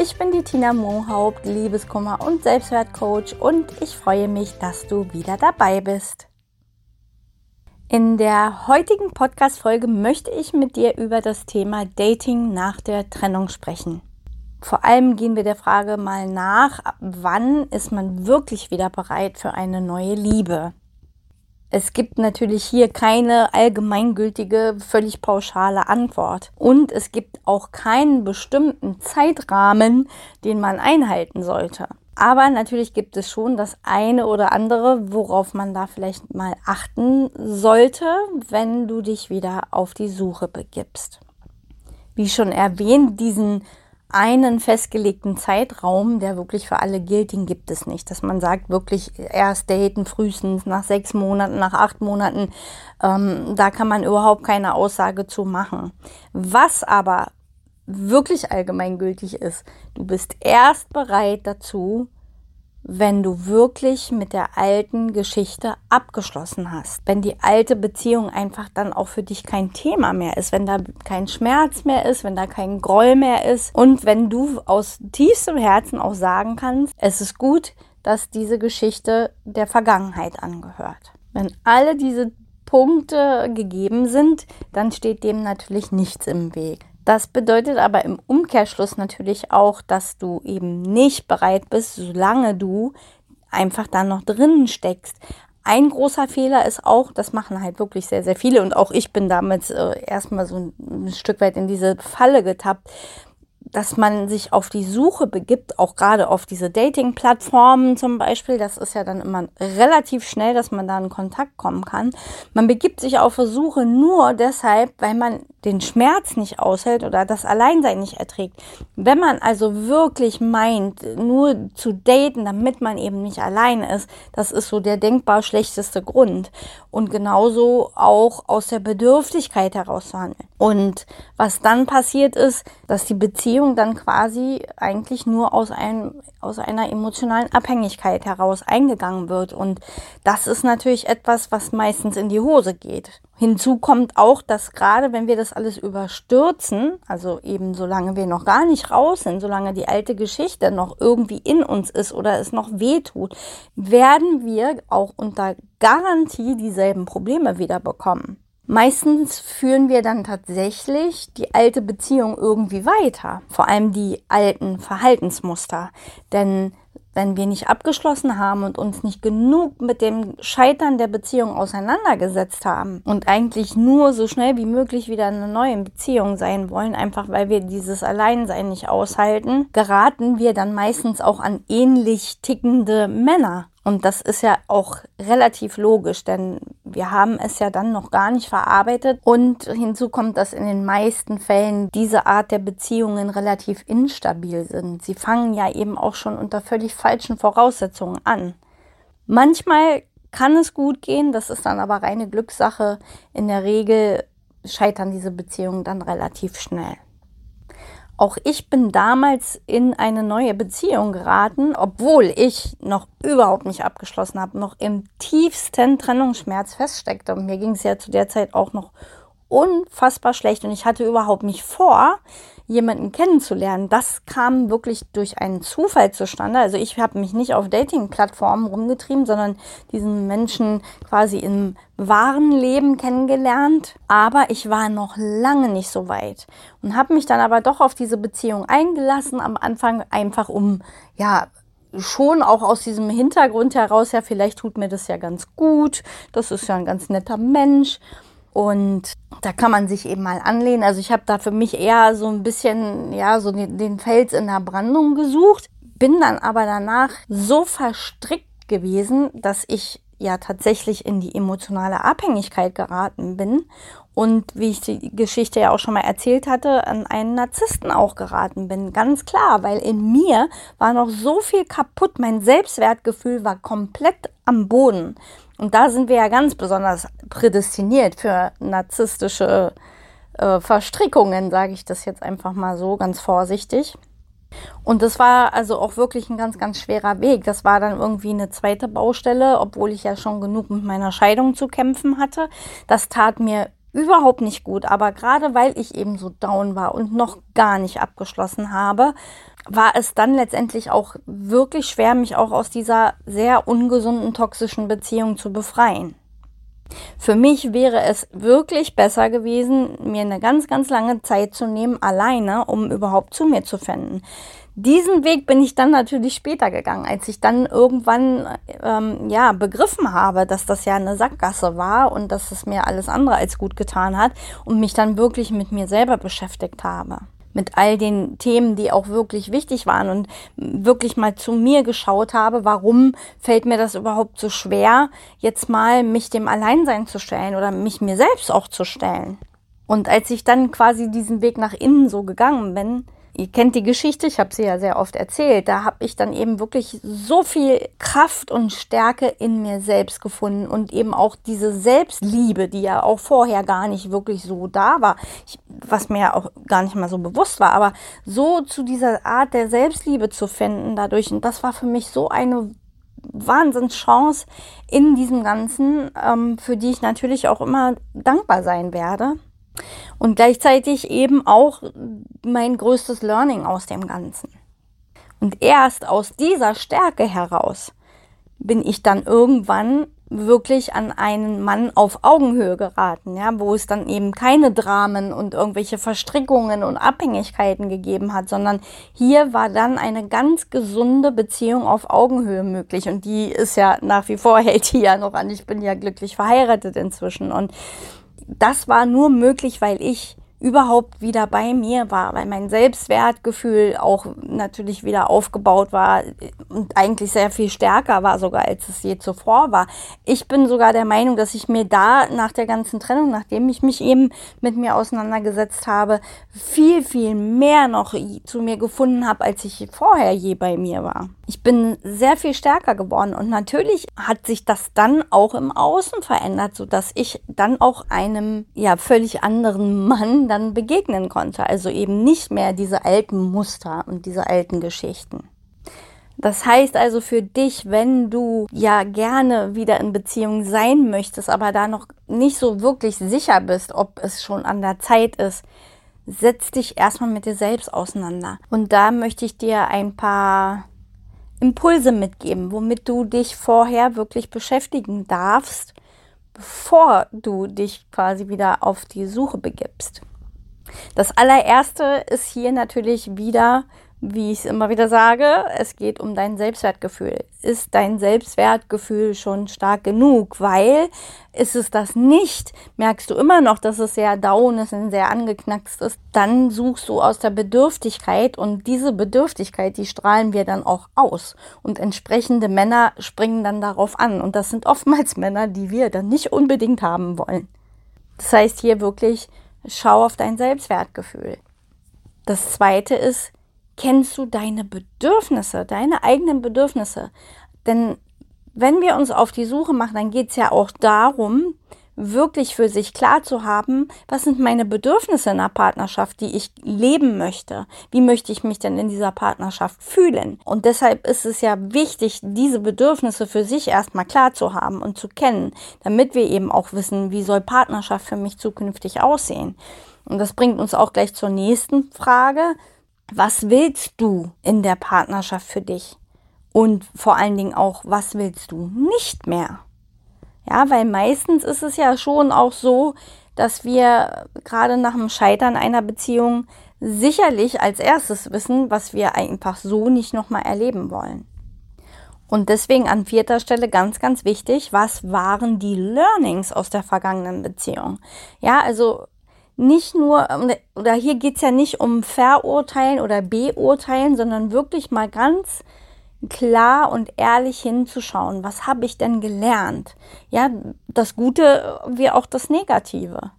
Ich bin die Tina Mohaupt, Liebeskummer und Selbstwertcoach und ich freue mich, dass du wieder dabei bist. In der heutigen Podcast-Folge möchte ich mit dir über das Thema Dating nach der Trennung sprechen. Vor allem gehen wir der Frage mal nach, wann ist man wirklich wieder bereit für eine neue Liebe? Es gibt natürlich hier keine allgemeingültige, völlig pauschale Antwort. Und es gibt auch keinen bestimmten Zeitrahmen, den man einhalten sollte. Aber natürlich gibt es schon das eine oder andere, worauf man da vielleicht mal achten sollte, wenn du dich wieder auf die Suche begibst. Wie schon erwähnt, diesen einen festgelegten Zeitraum, der wirklich für alle gilt, den gibt es nicht. Dass man sagt, wirklich erst daten frühestens nach sechs Monaten, nach acht Monaten, ähm, da kann man überhaupt keine Aussage zu machen. Was aber wirklich allgemeingültig ist, du bist erst bereit dazu, wenn du wirklich mit der alten Geschichte abgeschlossen hast. Wenn die alte Beziehung einfach dann auch für dich kein Thema mehr ist, wenn da kein Schmerz mehr ist, wenn da kein Groll mehr ist und wenn du aus tiefstem Herzen auch sagen kannst, es ist gut, dass diese Geschichte der Vergangenheit angehört. Wenn alle diese Punkte gegeben sind, dann steht dem natürlich nichts im Weg. Das bedeutet aber im Umkehrschluss natürlich auch, dass du eben nicht bereit bist, solange du einfach da noch drinnen steckst. Ein großer Fehler ist auch, das machen halt wirklich sehr, sehr viele und auch ich bin damals äh, erstmal so ein, ein Stück weit in diese Falle getappt, dass man sich auf die Suche begibt, auch gerade auf diese Dating-Plattformen zum Beispiel. Das ist ja dann immer relativ schnell, dass man da in Kontakt kommen kann. Man begibt sich auf die Suche nur deshalb, weil man den Schmerz nicht aushält oder das Alleinsein nicht erträgt. Wenn man also wirklich meint, nur zu daten, damit man eben nicht allein ist, das ist so der denkbar schlechteste Grund. Und genauso auch aus der Bedürftigkeit heraus zu handeln. Und was dann passiert ist, dass die Beziehung dann quasi eigentlich nur aus einem, aus einer emotionalen Abhängigkeit heraus eingegangen wird. Und das ist natürlich etwas, was meistens in die Hose geht. Hinzu kommt auch, dass gerade wenn wir das alles überstürzen, also eben solange wir noch gar nicht raus sind, solange die alte Geschichte noch irgendwie in uns ist oder es noch weh tut, werden wir auch unter Garantie dieselben Probleme wieder bekommen. Meistens führen wir dann tatsächlich die alte Beziehung irgendwie weiter, vor allem die alten Verhaltensmuster. Denn wenn wir nicht abgeschlossen haben und uns nicht genug mit dem Scheitern der Beziehung auseinandergesetzt haben und eigentlich nur so schnell wie möglich wieder in einer neuen Beziehung sein wollen, einfach weil wir dieses Alleinsein nicht aushalten, geraten wir dann meistens auch an ähnlich tickende Männer. Und das ist ja auch relativ logisch, denn wir haben es ja dann noch gar nicht verarbeitet. Und hinzu kommt, dass in den meisten Fällen diese Art der Beziehungen relativ instabil sind. Sie fangen ja eben auch schon unter völlig falschen Voraussetzungen an. Manchmal kann es gut gehen, das ist dann aber reine Glückssache. In der Regel scheitern diese Beziehungen dann relativ schnell. Auch ich bin damals in eine neue Beziehung geraten, obwohl ich noch überhaupt nicht abgeschlossen habe, noch im tiefsten Trennungsschmerz feststeckte. Und mir ging es ja zu der Zeit auch noch unfassbar schlecht und ich hatte überhaupt nicht vor, jemanden kennenzulernen. Das kam wirklich durch einen Zufall zustande. Also ich habe mich nicht auf Dating-Plattformen rumgetrieben, sondern diesen Menschen quasi im wahren Leben kennengelernt. Aber ich war noch lange nicht so weit und habe mich dann aber doch auf diese Beziehung eingelassen am Anfang einfach um, ja, schon auch aus diesem Hintergrund heraus, ja, vielleicht tut mir das ja ganz gut. Das ist ja ein ganz netter Mensch. Und da kann man sich eben mal anlehnen. Also ich habe da für mich eher so ein bisschen, ja, so den Fels in der Brandung gesucht, bin dann aber danach so verstrickt gewesen, dass ich ja tatsächlich in die emotionale Abhängigkeit geraten bin und wie ich die Geschichte ja auch schon mal erzählt hatte, an einen Narzissten auch geraten bin. Ganz klar, weil in mir war noch so viel kaputt. Mein Selbstwertgefühl war komplett am Boden. Und da sind wir ja ganz besonders prädestiniert für narzisstische äh, Verstrickungen, sage ich das jetzt einfach mal so ganz vorsichtig. Und das war also auch wirklich ein ganz, ganz schwerer Weg. Das war dann irgendwie eine zweite Baustelle, obwohl ich ja schon genug mit meiner Scheidung zu kämpfen hatte. Das tat mir überhaupt nicht gut. Aber gerade weil ich eben so down war und noch gar nicht abgeschlossen habe, war es dann letztendlich auch wirklich schwer, mich auch aus dieser sehr ungesunden, toxischen Beziehung zu befreien. Für mich wäre es wirklich besser gewesen, mir eine ganz, ganz lange Zeit zu nehmen, alleine, um überhaupt zu mir zu finden. Diesen Weg bin ich dann natürlich später gegangen, als ich dann irgendwann ähm, ja begriffen habe, dass das ja eine Sackgasse war und dass es mir alles andere als gut getan hat und mich dann wirklich mit mir selber beschäftigt habe mit all den Themen, die auch wirklich wichtig waren und wirklich mal zu mir geschaut habe, warum fällt mir das überhaupt so schwer, jetzt mal mich dem Alleinsein zu stellen oder mich mir selbst auch zu stellen. Und als ich dann quasi diesen Weg nach innen so gegangen bin, Ihr kennt die Geschichte, ich habe sie ja sehr oft erzählt. Da habe ich dann eben wirklich so viel Kraft und Stärke in mir selbst gefunden und eben auch diese Selbstliebe, die ja auch vorher gar nicht wirklich so da war, ich, was mir ja auch gar nicht mal so bewusst war, aber so zu dieser Art der Selbstliebe zu finden dadurch. Und das war für mich so eine Wahnsinnschance in diesem Ganzen, ähm, für die ich natürlich auch immer dankbar sein werde und gleichzeitig eben auch mein größtes Learning aus dem Ganzen. Und erst aus dieser Stärke heraus bin ich dann irgendwann wirklich an einen Mann auf Augenhöhe geraten, ja, wo es dann eben keine Dramen und irgendwelche Verstrickungen und Abhängigkeiten gegeben hat, sondern hier war dann eine ganz gesunde Beziehung auf Augenhöhe möglich und die ist ja nach wie vor hält die ja noch an. Ich bin ja glücklich verheiratet inzwischen und das war nur möglich, weil ich überhaupt wieder bei mir war, weil mein Selbstwertgefühl auch natürlich wieder aufgebaut war und eigentlich sehr viel stärker war sogar, als es je zuvor war. Ich bin sogar der Meinung, dass ich mir da nach der ganzen Trennung, nachdem ich mich eben mit mir auseinandergesetzt habe, viel, viel mehr noch zu mir gefunden habe, als ich vorher je bei mir war. Ich bin sehr viel stärker geworden und natürlich hat sich das dann auch im Außen verändert, so dass ich dann auch einem ja völlig anderen Mann dann begegnen konnte. Also eben nicht mehr diese alten Muster und diese alten Geschichten. Das heißt also für dich, wenn du ja gerne wieder in Beziehung sein möchtest, aber da noch nicht so wirklich sicher bist, ob es schon an der Zeit ist, setz dich erstmal mit dir selbst auseinander. Und da möchte ich dir ein paar Impulse mitgeben, womit du dich vorher wirklich beschäftigen darfst, bevor du dich quasi wieder auf die Suche begibst. Das allererste ist hier natürlich wieder, wie ich es immer wieder sage, es geht um dein Selbstwertgefühl. Ist dein Selbstwertgefühl schon stark genug? Weil ist es das nicht, merkst du immer noch, dass es sehr down ist und sehr angeknackst ist, dann suchst du aus der Bedürftigkeit und diese Bedürftigkeit, die strahlen wir dann auch aus. Und entsprechende Männer springen dann darauf an. Und das sind oftmals Männer, die wir dann nicht unbedingt haben wollen. Das heißt hier wirklich Schau auf dein Selbstwertgefühl. Das zweite ist, kennst du deine Bedürfnisse, deine eigenen Bedürfnisse? Denn wenn wir uns auf die Suche machen, dann geht es ja auch darum, wirklich für sich klar zu haben, was sind meine Bedürfnisse in einer Partnerschaft, die ich leben möchte? Wie möchte ich mich denn in dieser Partnerschaft fühlen? Und deshalb ist es ja wichtig, diese Bedürfnisse für sich erstmal klar zu haben und zu kennen, damit wir eben auch wissen, wie soll Partnerschaft für mich zukünftig aussehen. Und das bringt uns auch gleich zur nächsten Frage. Was willst du in der Partnerschaft für dich? Und vor allen Dingen auch, was willst du nicht mehr? Ja, weil meistens ist es ja schon auch so, dass wir gerade nach dem Scheitern einer Beziehung sicherlich als erstes wissen, was wir einfach so nicht nochmal erleben wollen. Und deswegen an vierter Stelle ganz, ganz wichtig, was waren die Learnings aus der vergangenen Beziehung? Ja, also nicht nur, oder hier geht's ja nicht um Verurteilen oder Beurteilen, sondern wirklich mal ganz klar und ehrlich hinzuschauen, was habe ich denn gelernt? Ja, das Gute wie auch das Negative.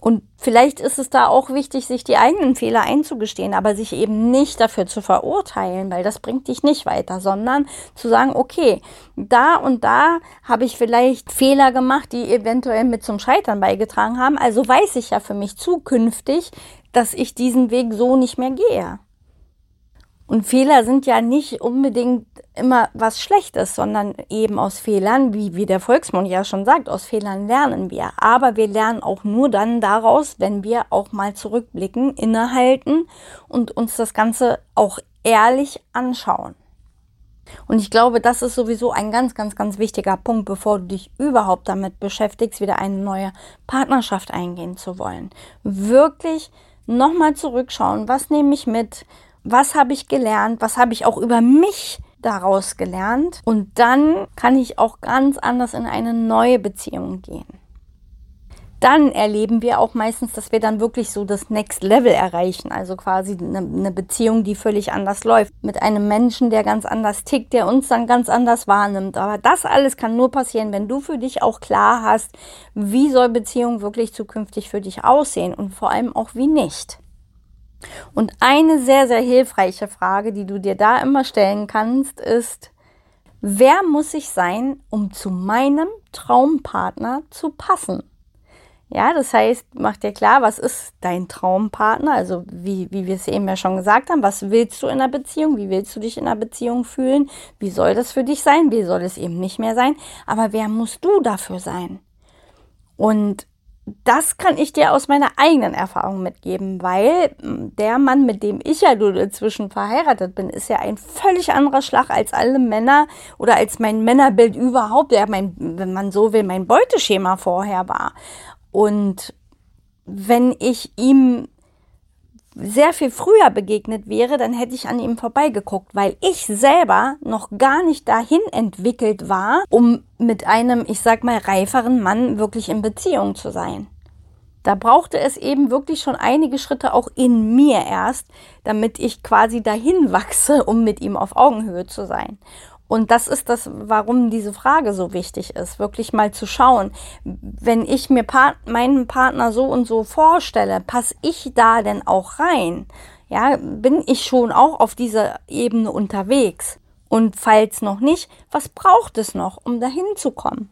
Und vielleicht ist es da auch wichtig, sich die eigenen Fehler einzugestehen, aber sich eben nicht dafür zu verurteilen, weil das bringt dich nicht weiter, sondern zu sagen, okay, da und da habe ich vielleicht Fehler gemacht, die eventuell mit zum Scheitern beigetragen haben. Also weiß ich ja für mich zukünftig, dass ich diesen Weg so nicht mehr gehe. Und Fehler sind ja nicht unbedingt immer was Schlechtes, sondern eben aus Fehlern, wie, wie der Volksmund ja schon sagt, aus Fehlern lernen wir. Aber wir lernen auch nur dann daraus, wenn wir auch mal zurückblicken, innehalten und uns das Ganze auch ehrlich anschauen. Und ich glaube, das ist sowieso ein ganz, ganz, ganz wichtiger Punkt, bevor du dich überhaupt damit beschäftigst, wieder eine neue Partnerschaft eingehen zu wollen. Wirklich nochmal zurückschauen, was nehme ich mit, was habe ich gelernt, was habe ich auch über mich daraus gelernt. Und dann kann ich auch ganz anders in eine neue Beziehung gehen. Dann erleben wir auch meistens, dass wir dann wirklich so das Next Level erreichen. Also quasi eine, eine Beziehung, die völlig anders läuft. Mit einem Menschen, der ganz anders tickt, der uns dann ganz anders wahrnimmt. Aber das alles kann nur passieren, wenn du für dich auch klar hast, wie soll Beziehung wirklich zukünftig für dich aussehen und vor allem auch wie nicht. Und eine sehr, sehr hilfreiche Frage, die du dir da immer stellen kannst, ist, wer muss ich sein, um zu meinem Traumpartner zu passen? Ja, das heißt, mach dir klar, was ist dein Traumpartner? Also, wie, wie wir es eben ja schon gesagt haben, was willst du in einer Beziehung? Wie willst du dich in einer Beziehung fühlen? Wie soll das für dich sein? Wie soll es eben nicht mehr sein? Aber wer musst du dafür sein? Und das kann ich dir aus meiner eigenen Erfahrung mitgeben, weil hm, der Mann, mit dem ich ja inzwischen verheiratet bin, ist ja ein völlig anderer Schlag als alle Männer oder als mein Männerbild überhaupt, der mein, wenn man so will, mein Beuteschema vorher war. Und wenn ich ihm sehr viel früher begegnet wäre, dann hätte ich an ihm vorbeigeguckt, weil ich selber noch gar nicht dahin entwickelt war, um mit einem, ich sag mal, reiferen Mann wirklich in Beziehung zu sein. Da brauchte es eben wirklich schon einige Schritte auch in mir erst, damit ich quasi dahin wachse, um mit ihm auf Augenhöhe zu sein. Und das ist das, warum diese Frage so wichtig ist, wirklich mal zu schauen, wenn ich mir Part meinen Partner so und so vorstelle, passe ich da denn auch rein? Ja, bin ich schon auch auf dieser Ebene unterwegs? Und falls noch nicht, was braucht es noch, um dahin zu kommen?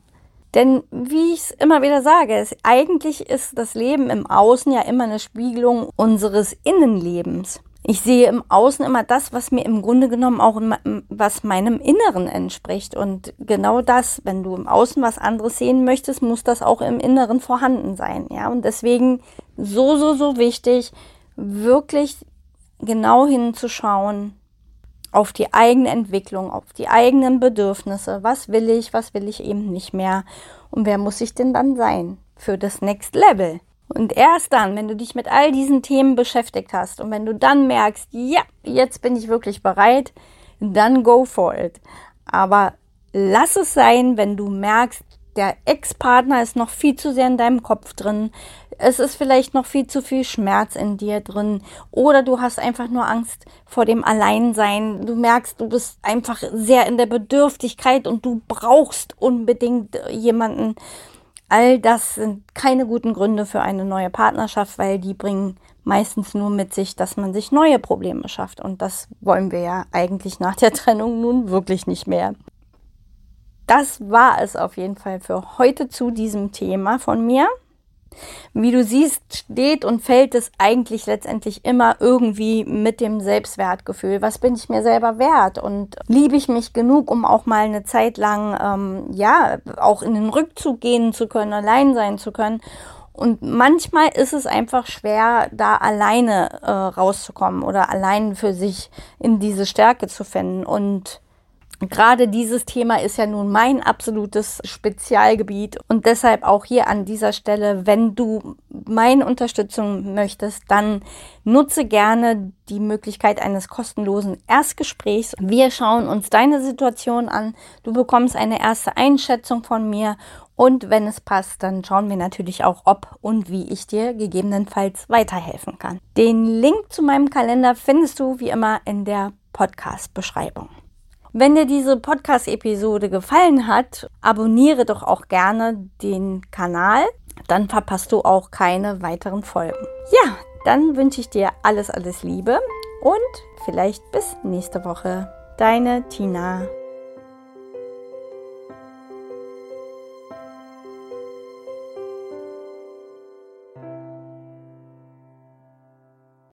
Denn wie ich es immer wieder sage, es, eigentlich ist das Leben im Außen ja immer eine Spiegelung unseres Innenlebens ich sehe im Außen immer das, was mir im Grunde genommen auch was meinem Inneren entspricht. Und genau das, wenn du im Außen was anderes sehen möchtest, muss das auch im Inneren vorhanden sein. Ja, und deswegen so, so, so wichtig, wirklich genau hinzuschauen auf die eigene Entwicklung, auf die eigenen Bedürfnisse. Was will ich, was will ich eben nicht mehr? Und wer muss ich denn dann sein für das Next Level? Und erst dann, wenn du dich mit all diesen Themen beschäftigt hast und wenn du dann merkst, ja, jetzt bin ich wirklich bereit, dann go for it. Aber lass es sein, wenn du merkst, der Ex-Partner ist noch viel zu sehr in deinem Kopf drin. Es ist vielleicht noch viel zu viel Schmerz in dir drin. Oder du hast einfach nur Angst vor dem Alleinsein. Du merkst, du bist einfach sehr in der Bedürftigkeit und du brauchst unbedingt jemanden, All das sind keine guten Gründe für eine neue Partnerschaft, weil die bringen meistens nur mit sich, dass man sich neue Probleme schafft. Und das wollen wir ja eigentlich nach der Trennung nun wirklich nicht mehr. Das war es auf jeden Fall für heute zu diesem Thema von mir. Wie du siehst, steht und fällt es eigentlich letztendlich immer irgendwie mit dem Selbstwertgefühl. Was bin ich mir selber wert? Und liebe ich mich genug, um auch mal eine Zeit lang, ähm, ja, auch in den Rückzug gehen zu können, allein sein zu können? Und manchmal ist es einfach schwer, da alleine äh, rauszukommen oder allein für sich in diese Stärke zu finden. Und Gerade dieses Thema ist ja nun mein absolutes Spezialgebiet und deshalb auch hier an dieser Stelle, wenn du meine Unterstützung möchtest, dann nutze gerne die Möglichkeit eines kostenlosen Erstgesprächs. Wir schauen uns deine Situation an, du bekommst eine erste Einschätzung von mir und wenn es passt, dann schauen wir natürlich auch, ob und wie ich dir gegebenenfalls weiterhelfen kann. Den Link zu meinem Kalender findest du wie immer in der Podcast-Beschreibung. Wenn dir diese Podcast-Episode gefallen hat, abonniere doch auch gerne den Kanal. Dann verpasst du auch keine weiteren Folgen. Ja, dann wünsche ich dir alles, alles Liebe und vielleicht bis nächste Woche. Deine Tina.